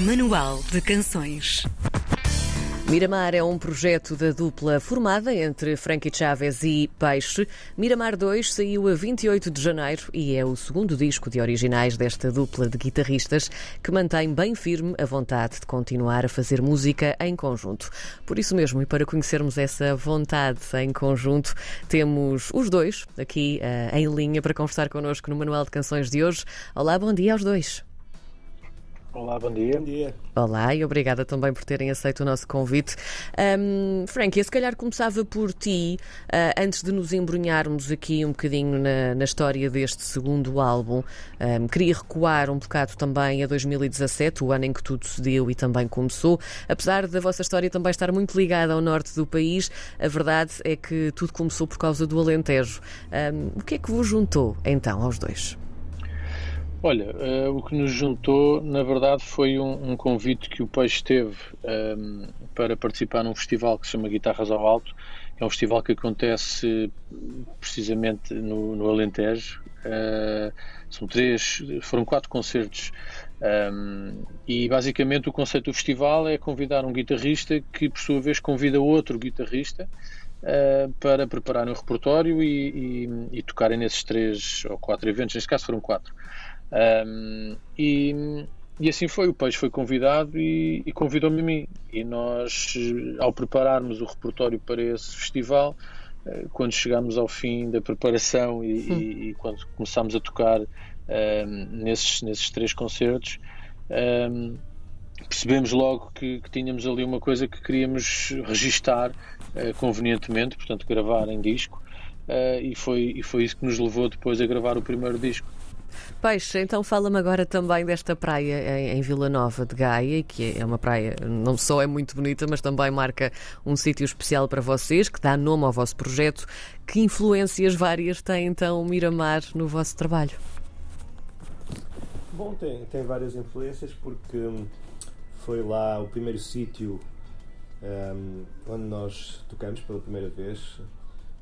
Manual de Canções. Miramar é um projeto da dupla formada entre Frankie Chaves e Peixe. Miramar 2 saiu a 28 de janeiro e é o segundo disco de originais desta dupla de guitarristas que mantém bem firme a vontade de continuar a fazer música em conjunto. Por isso mesmo, e para conhecermos essa vontade em conjunto, temos os dois aqui uh, em linha para conversar connosco no Manual de Canções de hoje. Olá, bom dia aos dois. Olá, bom dia. Bom dia. Olá e obrigada também por terem aceito o nosso convite. Um, Frankie, se calhar começava por ti, uh, antes de nos embrunharmos aqui um bocadinho na, na história deste segundo álbum. Um, queria recuar um bocado também a 2017, o ano em que tudo se deu e também começou. Apesar da vossa história também estar muito ligada ao norte do país, a verdade é que tudo começou por causa do Alentejo. Um, o que é que vos juntou então aos dois? Olha, uh, o que nos juntou, na verdade, foi um, um convite que o Peixe teve um, ehm, para participar num festival que se chama Guitarras ao Alto. É um festival que acontece precisamente no, no Alentejo. Uh, são três, foram quatro concertos um, ehm, e basicamente o conceito do festival é convidar um guitarrista que, por sua vez, convida outro guitarrista uh, para prepararem o repertório e, e, e tocarem nesses três ou quatro eventos. Neste caso foram quatro. Um, e, e assim foi, o Peixe foi convidado e, e convidou-me a mim. E nós, ao prepararmos o repertório para esse festival, eh, quando chegámos ao fim da preparação e, e, e quando começámos a tocar um, nesses, nesses três concertos, um, percebemos logo que, que, tínhamos ali uma coisa que queríamos registar uh, convenientemente, portanto, gravar em disco, uh, e, foi, e foi isso que nos levou depois a gravar o primeiro disco. Peixe, então fala-me agora também desta praia em, em, Vila Nova de Gaia, que é uma praia, não só é muito bonita, mas também marca um sítio especial para vocês, que dá nome ao vosso projeto. Que influências várias tem então Miramar no vosso trabalho? Bom, tem, tem várias influências, porque hum, foi lá o primeiro sítio um, onde nós tocamos pela primeira vez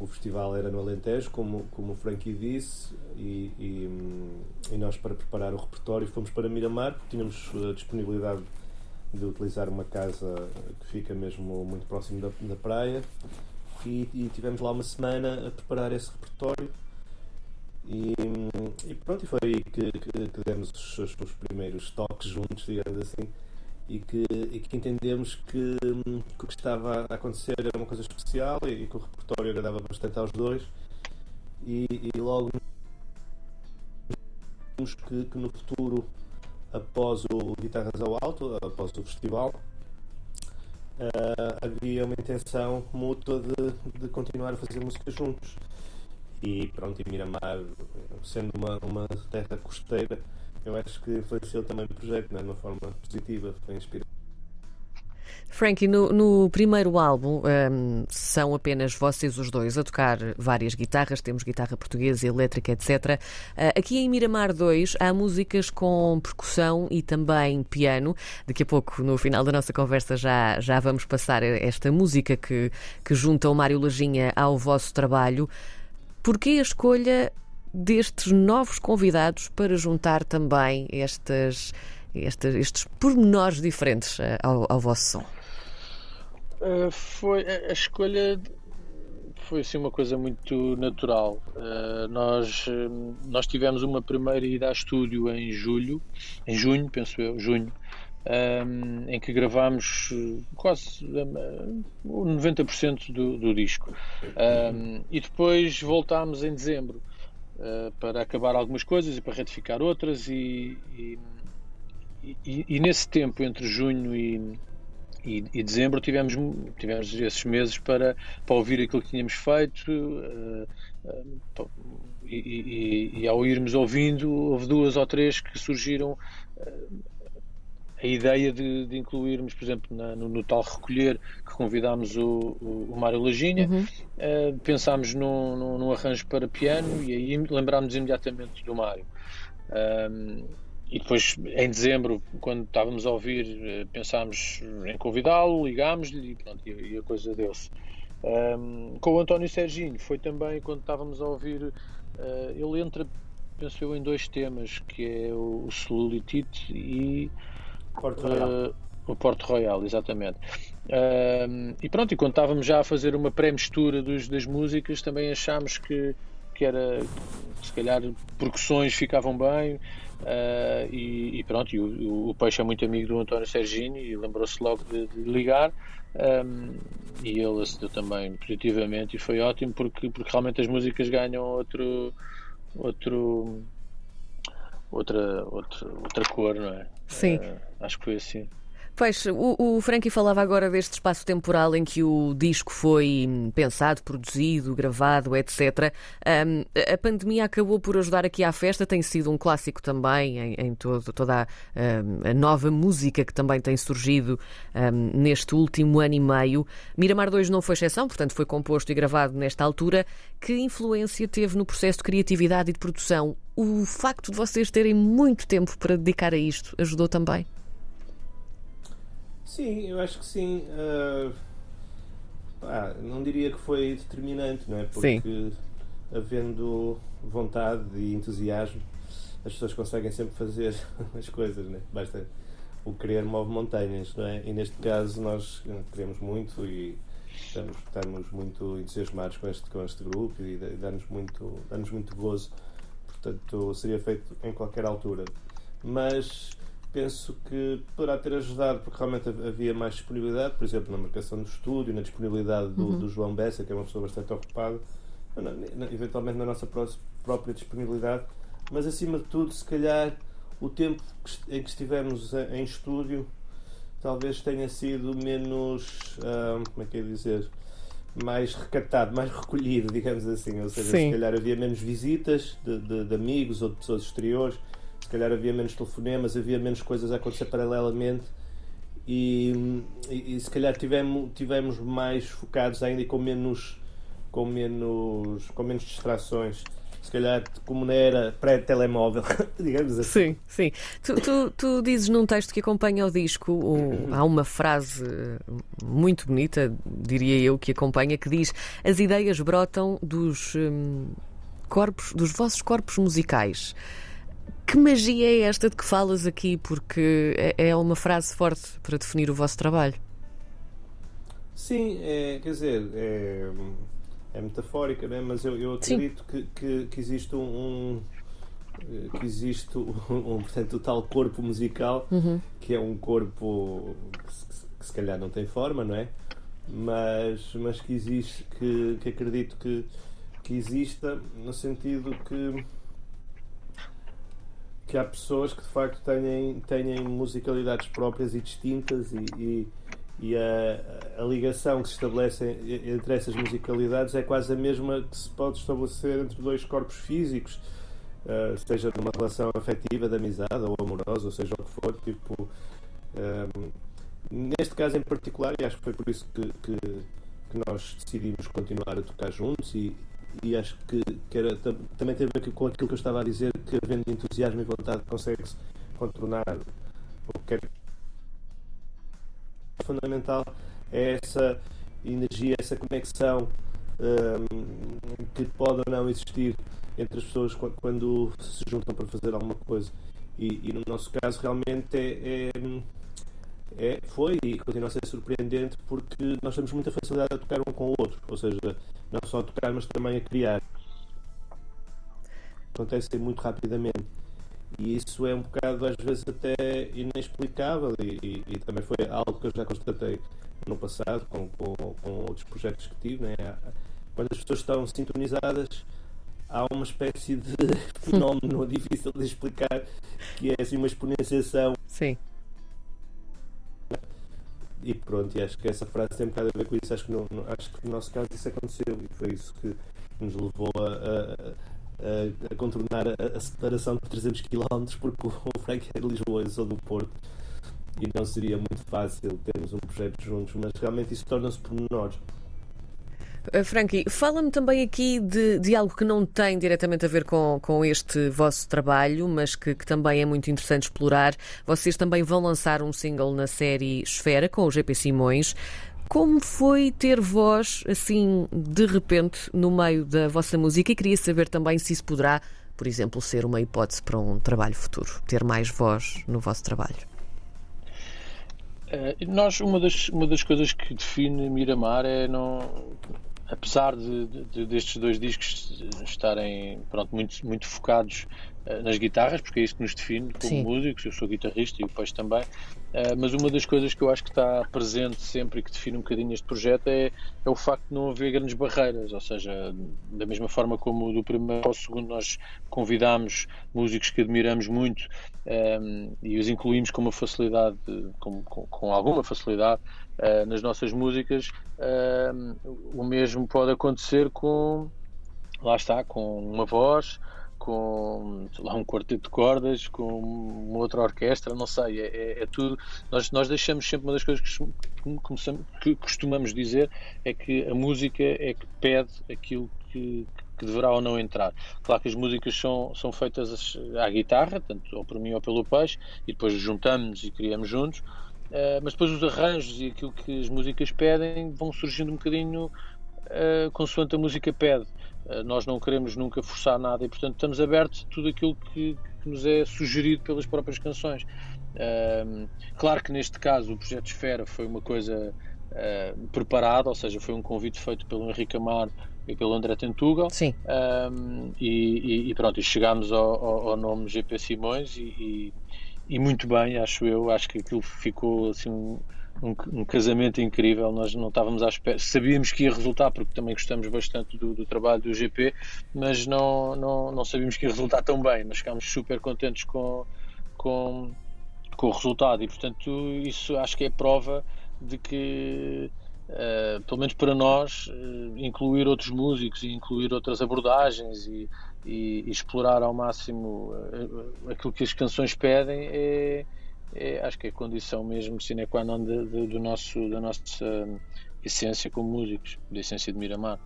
o festival era no Alentejo, como, como o Frankie disse, e, e, e, nós, para preparar o repertório, fomos para Miramar, porque tínhamos a disponibilidade de utilizar uma casa que fica mesmo muito próximo da, da praia, e, e tivemos lá uma semana a preparar esse repertório. E, e pronto, e foi aí que, que, que demos os, os primeiros toques juntos, digamos assim e que, e que entendemos que, que, o que estava a acontecer era uma coisa especial e, e que o repertório agradava bastante aos dois. E, e logo vimos que, que, no futuro após o Guitarras ao Alto, após o festival uh, havia uma intenção mútua de, de continuar a fazer música juntos. E pronto, e Miramar sendo uma, uma terra costeira eu acho que influenciou também o projeto, né, de uma forma positiva, foi inspirado. Frankie, no, no, primeiro álbum um, são apenas vocês os dois a tocar várias guitarras, temos guitarra portuguesa, elétrica, etc. Uh, aqui em Miramar 2 há músicas com percussão e também piano. Daqui a pouco, no final da nossa conversa, já, já vamos passar esta música que, que junta o Mário Lajinha ao vosso trabalho. Porquê a escolha destes novos convidados para juntar também estas, estas, estes pormenores diferentes eh, ao, ao vosso som? Uh, foi a, escolha foi assim uma coisa muito natural. Uh, nós, nós tivemos uma primeira ida a estúdio em julho, em junho, penso eu, junho, um, em que gravámos quase um, 90% do, do disco. Um, e depois voltámos em dezembro. Eh, para acabar algumas coisas e para retificar outras. E, e, e, e nesse tempo entre junho e, e, dezembro tivemos, tivemos esses meses para, para ouvir aquilo que tínhamos feito uh, uh, e, ao irmos ouvindo houve duas ou três que surgiram uh, a ideia de, de incluirmos, por exemplo, na, no, no, tal recolher que convidámos o, o, o Mário Lajinha, uhum. uh, pensámos num, num, num, arranjo para piano e aí lembrámos imediatamente do Mário. Um, e depois, em dezembro, quando estávamos a ouvir, uh, pensámos em convidá-lo, ligámos-lhe e, e, a coisa deu-se. Um, com o António Serginho, foi também quando estávamos a ouvir, uh, ele entra, penso eu, em dois temas, que é o, o Celulitite e Porto Royal. Uh, o Porto Royal, exatamente. Uh, e pronto, e quando estávamos já a fazer uma pré-mistura das músicas, também achámos que, que era, se calhar, percussões ficavam bem. Uh, e, e, pronto, e o, o, Peixe é muito amigo do António Sergini e lembrou-se logo de, de ligar. Um, e ele acedeu também positivamente e foi ótimo porque, porque realmente as músicas ganham outro, outro, outra, outra, outra cor, não é? Sim. Uh, acho que foi assim. Pois, o, o Frankie falava agora deste espaço temporal em que o disco foi pensado, produzido, gravado, etc. Um, a pandemia acabou por ajudar aqui à festa, tem sido um clássico também em, em todo, toda a, a, nova música que também tem surgido um, neste último ano e meio. Miramar 2 não foi exceção, portanto foi composto e gravado nesta altura. Que influência teve no processo de criatividade e de produção? O facto de vocês terem muito tempo para dedicar a isto ajudou também? Sim, eu acho que sim. Uh, pá, não diria que foi determinante, não é? Porque sim. havendo vontade e entusiasmo, as pessoas conseguem sempre fazer as coisas, não é? Basta o querer move montanhas, não é? E neste caso nós queremos muito e estamos, estamos muito entusiasmados com este, com este grupo e dá-nos muito, dá muito gozo. Portanto, seria feito em qualquer altura. Mas penso que poderá ter ajudado, porque realmente havia mais disponibilidade, por exemplo, na marcação do estúdio, na disponibilidade do, uhum. do João Bessa, que é uma pessoa bastante ocupada, eventualmente na nossa própria disponibilidade, mas acima de tudo, se calhar, o tempo em que estivemos em estúdio talvez tenha sido menos, hum, como é que é dizer, mais recatado, mais recolhido, digamos assim. Ou seja, Sim. se calhar havia menos visitas de, de, de amigos ou de pessoas exteriores se calhar havia menos telefonemas, havia menos coisas a acontecer paralelamente e, e, e se calhar tivemos, tivemos mais focados ainda e com menos, com menos, com menos distrações se calhar como não era pré-telemóvel, digamos assim. Sim, sim. Tu, tu, tu, dizes num texto que acompanha o disco, um, há uma frase muito bonita, diria eu, que acompanha, que diz: As ideias brotam dos hum, corpos, dos vossos corpos musicais. Que magia é esta de que falas aqui? Porque é, é uma frase forte para definir o vosso trabalho. Sim, é, quer dizer, é, é metafórica, né? mas eu, eu acredito que, que, que, existe um, que existe um, um, portanto, o tal corpo musical, uhum. que é um corpo que se, que se, calhar não tem forma, não é? Mas, mas que existe, que, que acredito que, que exista, no sentido que que há pessoas que de facto têm, têm musicalidades próprias e distintas e, e, e a, a, ligação que se estabelece entre essas musicalidades é quase a mesma que se pode estabelecer entre dois corpos físicos, uh, seja numa relação afetiva, de amizade ou amorosa, ou seja o que for. Tipo, um, neste caso em particular, e acho que foi por isso que, que, que nós decidimos continuar a tocar juntos e, e acho que, que era, também tem a ver com aquilo que eu estava a dizer, que havendo entusiasmo e vontade consegue-se contornar o que é fundamental é essa energia, essa conexão um, que pode ou não existir entre as pessoas quando se juntam para fazer alguma coisa. E, e no nosso caso, realmente é, é é, foi e continua a ser surpreendente porque nós temos muita facilidade a tocar um com o outro, ou seja, não só a tocar, mas também a criar. Acontece muito rapidamente. E isso é um bocado, às vezes, até inexplicável, e, e, e também foi algo que eu já constatei no passado com, com, com outros projetos que tive. Né? Quando as pessoas estão sintonizadas, há uma espécie de fenómeno difícil de explicar, que é assim uma exponenciação. Sim e pronto, e acho que essa frase tem um bocado a ver com isso. Acho que no, acho que no nosso caso isso aconteceu e foi isso que nos levou a, a, a contornar a, a, separação de 300 km porque o Frank é de Lisboa eu sou do Porto e não seria muito fácil termos um projeto juntos, mas realmente isso torna-se pormenores. Uh, Frankie, fala-me também aqui de, de, algo que não tem diretamente a ver com, com este vosso trabalho, mas que, que, também é muito interessante explorar. Vocês também vão lançar um single na série Esfera com o GP Simões. Como foi ter voz assim de repente no meio da vossa música? E queria saber também se isso poderá, por exemplo, ser uma hipótese para um trabalho futuro, ter mais voz no vosso trabalho. Uh, nós, uma das, uma das coisas que define Miramar é não. Apesar de, de, destes dois discos estarem pronto, muito, muito focados uh, nas guitarras, porque é isso que nos define como Sim. músicos, eu sou guitarrista e o Peixe também, uh, mas uma das coisas que eu acho que está presente sempre e que define um bocadinho este projeto é, é o facto de não haver grandes barreiras, ou seja, da mesma forma como do primeiro ao segundo nós convidámos músicos que admiramos muito um, e os incluímos com uma facilidade, com, com, com alguma facilidade uh, nas nossas músicas, uh, o mesmo pode acontecer com, lá está, com uma voz, com lá, um quarteto de cordas, com uma outra orquestra, não sei, é, é, é, tudo. Nós, nós deixamos sempre uma das coisas que, que costumamos dizer é que a música é que pede aquilo que, que deverá ou não entrar. Claro que as músicas são, são feitas à guitarra, tanto ou por mim ou pelo peixe, e depois juntamos e criamos juntos, uh, mas depois os arranjos e aquilo que as músicas pedem vão surgindo um bocadinho uh, consoante a música pede. Uh, nós não queremos nunca forçar nada e, portanto, estamos abertos a tudo aquilo que, que nos é sugerido pelas próprias canções. Uh, claro que neste caso o projeto Esfera foi uma coisa uh, preparada, ou seja, foi um convite feito pelo Henrique Amaro e pelo André Tentugal. Sim. Um, e, e, pronto, e chegámos ao, ao, ao, nome GP Simões e, e, e, muito bem, acho eu. Acho que aquilo ficou assim um, um, um, casamento incrível. Nós não estávamos à espera, sabíamos que ia resultar, porque também gostamos bastante do, do trabalho do GP, mas não, não, não sabíamos que ia resultar tão bem. Nós ficámos super contentes com, com, com o resultado e, portanto, isso acho que é prova de que uh, pelo menos para nós, uh, incluir outros músicos e incluir outras abordagens e, e, e explorar ao máximo uh, aquilo que as canções pedem é, é, acho que é a condição mesmo sine qua non do nosso, da nossa essência como músicos, da essência de Miramar.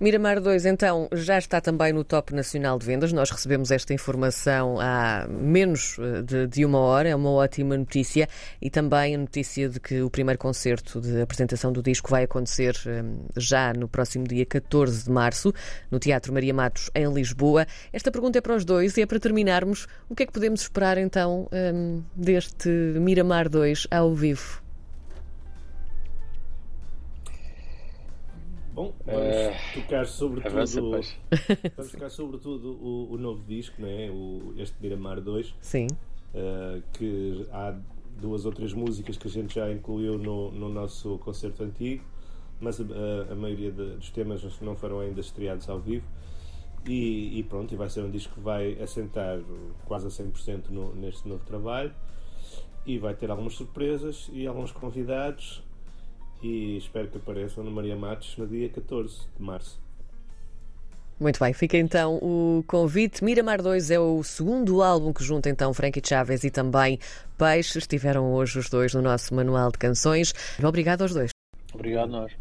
Miramar 2, então, já está também no top nacional de vendas. Nós recebemos esta informação há menos eh, de, de, uma hora, é uma ótima notícia. E também a notícia de que o primeiro concerto de apresentação do disco vai acontecer um, já no próximo dia 14 de março, no Teatro Maria Matos, em Lisboa. Esta pergunta é para os dois e é para terminarmos. O que é que podemos esperar então um, deste Miramar 2 ao vivo? Bom, vamos é... tocar sobretudo. Avança, vamos tocar sobretudo o, o novo disco, não é? O, este Miramar 2. Sim. Uh, que há duas ou três músicas que a gente já incluiu no, no nosso concerto antigo, mas a, a maioria de, dos temas não foram ainda estreados ao vivo. E, e, pronto, e vai ser um disco que vai assentar quase a 100% no, neste novo trabalho e vai ter algumas surpresas e alguns convidados e espero que apareçam no Maria Matos no dia 14 de março. Muito bem, fica então o convite. Miramar 2 é o segundo álbum que junta então Frankie Chaves e também Peixe. Estiveram hoje os dois no nosso manual de canções. Obrigado aos dois. Obrigado nós.